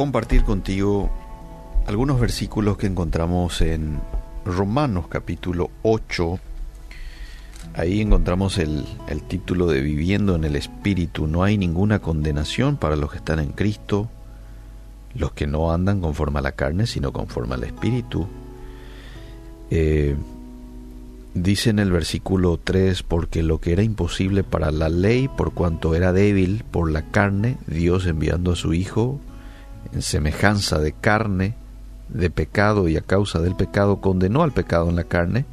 compartir contigo algunos versículos que encontramos en Romanos capítulo 8. Ahí encontramos el, el, título de Viviendo en el Espíritu. No hay ninguna condenación para los que están en Cristo, los que no andan conforme a la carne, sino conforme al Espíritu. Eh, dice en el versículo 3, porque lo que era imposible para la ley, por cuanto era débil por la carne, Dios enviando a su Hijo en semejanza de carne, de pecado y a causa del pecado, condenó al pecado en la carne.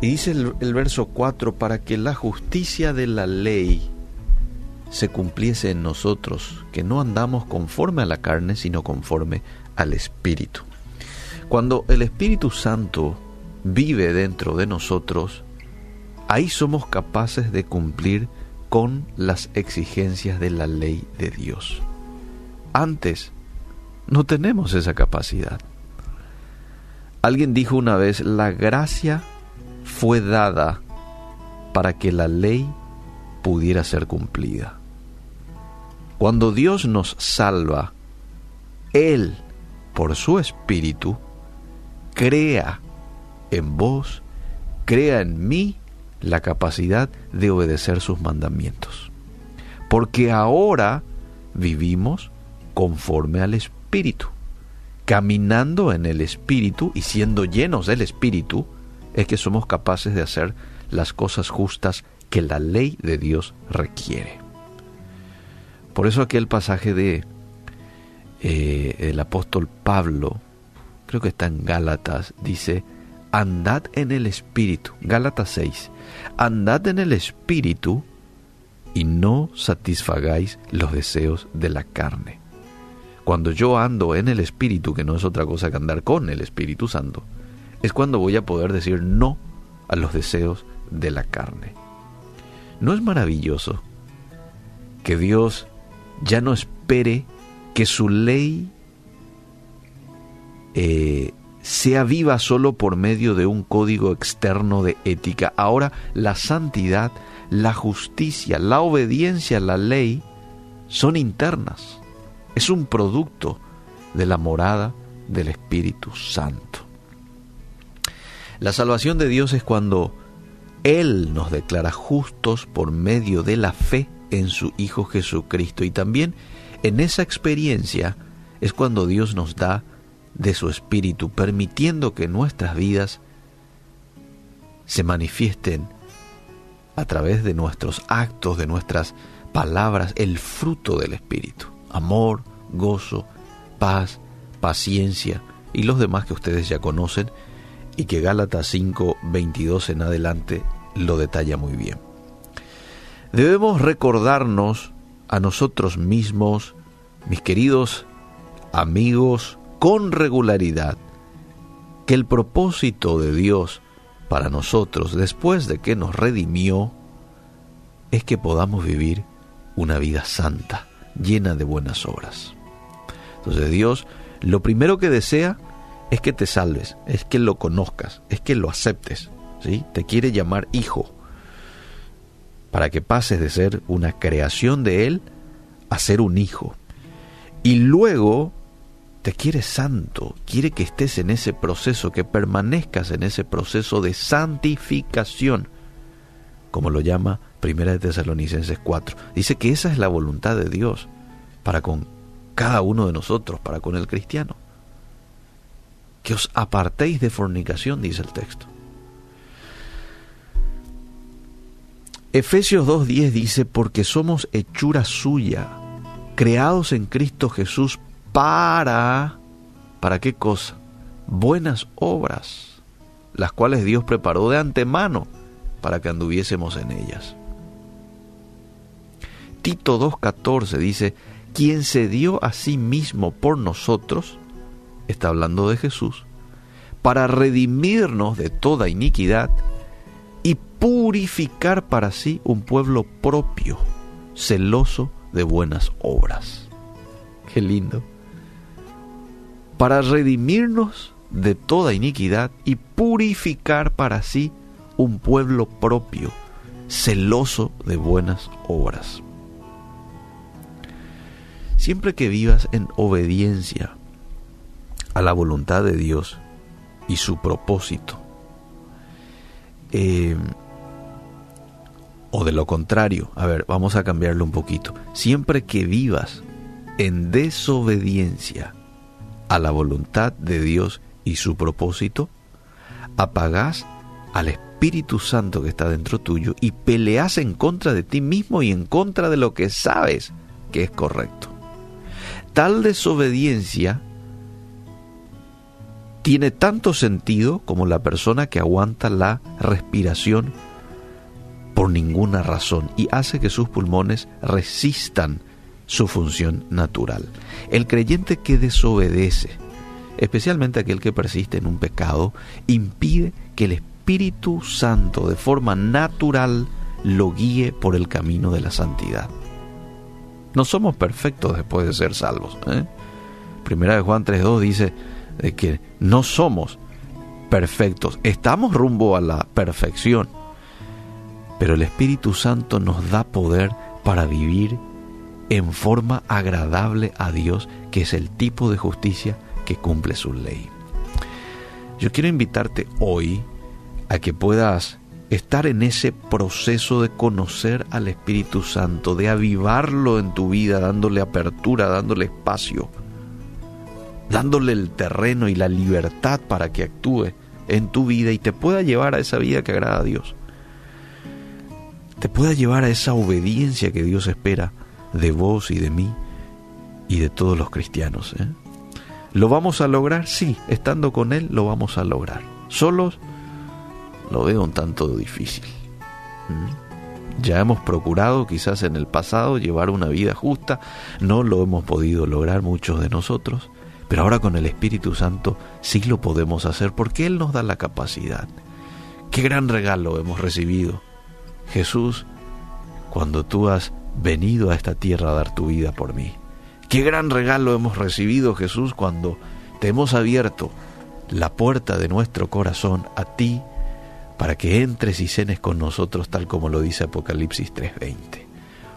Y dice el, verso 4, para que la justicia de la ley se cumpliese en nosotros, que no andamos conforme a la carne, sino conforme al Espíritu. Cuando el Espíritu Santo vive dentro de nosotros, ahí somos capaces de cumplir con las exigencias de la ley de Dios. Antes no tenemos esa capacidad. Alguien dijo una vez, la gracia fue dada para que la ley pudiera ser cumplida. Cuando Dios nos salva, Él, por su Espíritu, crea en vos, crea en mí la capacidad de obedecer sus mandamientos. Porque ahora vivimos conforme al Espíritu. Caminando en el Espíritu y siendo llenos del Espíritu, es que somos capaces de hacer las cosas justas que la ley de Dios requiere. Por eso aquel pasaje de eh, el apóstol Pablo, creo que está en Gálatas, dice, andad en el Espíritu, Gálatas 6, andad en el Espíritu y no satisfagáis los deseos de la carne. Cuando yo ando en el Espíritu, que no es otra cosa que andar con el Espíritu Santo, es cuando voy a poder decir no a los deseos de la carne. ¿No es maravilloso que Dios ya no espere que su ley eh, sea viva solo por medio de un código externo de ética. Ahora la santidad, la justicia, la obediencia a la ley son internas. Es un producto de la morada del Espíritu Santo. La salvación de Dios es cuando Él nos declara justos por medio de la fe en su Hijo Jesucristo. Y también en esa experiencia es cuando Dios nos da de su Espíritu, permitiendo que nuestras vidas se manifiesten a través de nuestros actos, de nuestras palabras, el fruto del Espíritu. Amor, gozo, paz, paciencia y los demás que ustedes ya conocen y que Gálatas 5, 22 en adelante lo detalla muy bien. Debemos recordarnos a nosotros mismos, mis queridos amigos, con regularidad, que el propósito de Dios para nosotros después de que nos redimió es que podamos vivir una vida santa, llena de buenas obras. Entonces Dios lo primero que desea es que te salves, es que lo conozcas, es que lo aceptes, ¿sí? Te quiere llamar hijo para que pases de ser una creación de Él a ser un hijo. Y luego te quiere santo, quiere que estés en ese proceso, que permanezcas en ese proceso de santificación, como lo llama Primera de Tesalonicenses 4. Dice que esa es la voluntad de Dios para con cada uno de nosotros, para con el cristiano. Que os apartéis de fornicación, dice el texto. Efesios 2.10 dice, porque somos hechura suya, creados en Cristo Jesús para... ¿Para qué cosa? Buenas obras, las cuales Dios preparó de antemano para que anduviésemos en ellas. Tito 2.14 dice, quien se dio a sí mismo por nosotros, está hablando de Jesús, para redimirnos de toda iniquidad y purificar para sí un pueblo propio, celoso de buenas obras. Qué lindo. Para redimirnos de toda iniquidad y purificar para sí un pueblo propio, celoso de buenas obras. Siempre que vivas en obediencia a la voluntad de Dios y su propósito, eh, o de lo contrario, a ver, vamos a cambiarlo un poquito, siempre que vivas en desobediencia a la voluntad de Dios y su propósito, apagás al Espíritu Santo que está dentro tuyo y peleas en contra de ti mismo y en contra de lo que sabes que es correcto. Tal desobediencia tiene tanto sentido como la persona que aguanta la respiración por ninguna razón y hace que sus pulmones resistan su función natural. El creyente que desobedece, especialmente aquel que persiste en un pecado, impide que el Espíritu Santo de forma natural lo guíe por el camino de la santidad. No somos perfectos después de ser salvos. ¿eh? Primera de Juan 3.2 dice de que no somos perfectos, estamos rumbo a la perfección, pero el Espíritu Santo nos da poder para vivir en forma agradable a Dios, que es el tipo de justicia que cumple su ley. Yo quiero invitarte hoy a que puedas estar en ese proceso de conocer al Espíritu Santo, de avivarlo en tu vida, dándole apertura, dándole espacio, dándole el terreno y la libertad para que actúe en tu vida y te pueda llevar a esa vida que agrada a Dios. Te pueda llevar a esa obediencia que Dios espera de vos y de mí y de todos los cristianos. ¿eh? ¿Lo vamos a lograr? Sí, estando con Él lo vamos a lograr. Solos lo veo un tanto difícil. ¿Mm? Ya hemos procurado quizás en el pasado llevar una vida justa, no lo hemos podido lograr muchos de nosotros, pero ahora con el Espíritu Santo sí lo podemos hacer porque Él nos da la capacidad. Qué gran regalo hemos recibido. Jesús, cuando tú has venido a esta tierra a dar tu vida por mí. Qué gran regalo hemos recibido, Jesús, cuando te hemos abierto la puerta de nuestro corazón a ti para que entres y cenes con nosotros tal como lo dice Apocalipsis 3:20.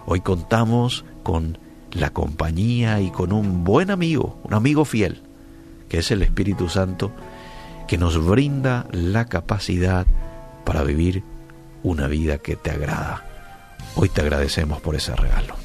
Hoy contamos con la compañía y con un buen amigo, un amigo fiel, que es el Espíritu Santo, que nos brinda la capacidad para vivir una vida que te agrada. Hoy te agradecemos por ese regalo.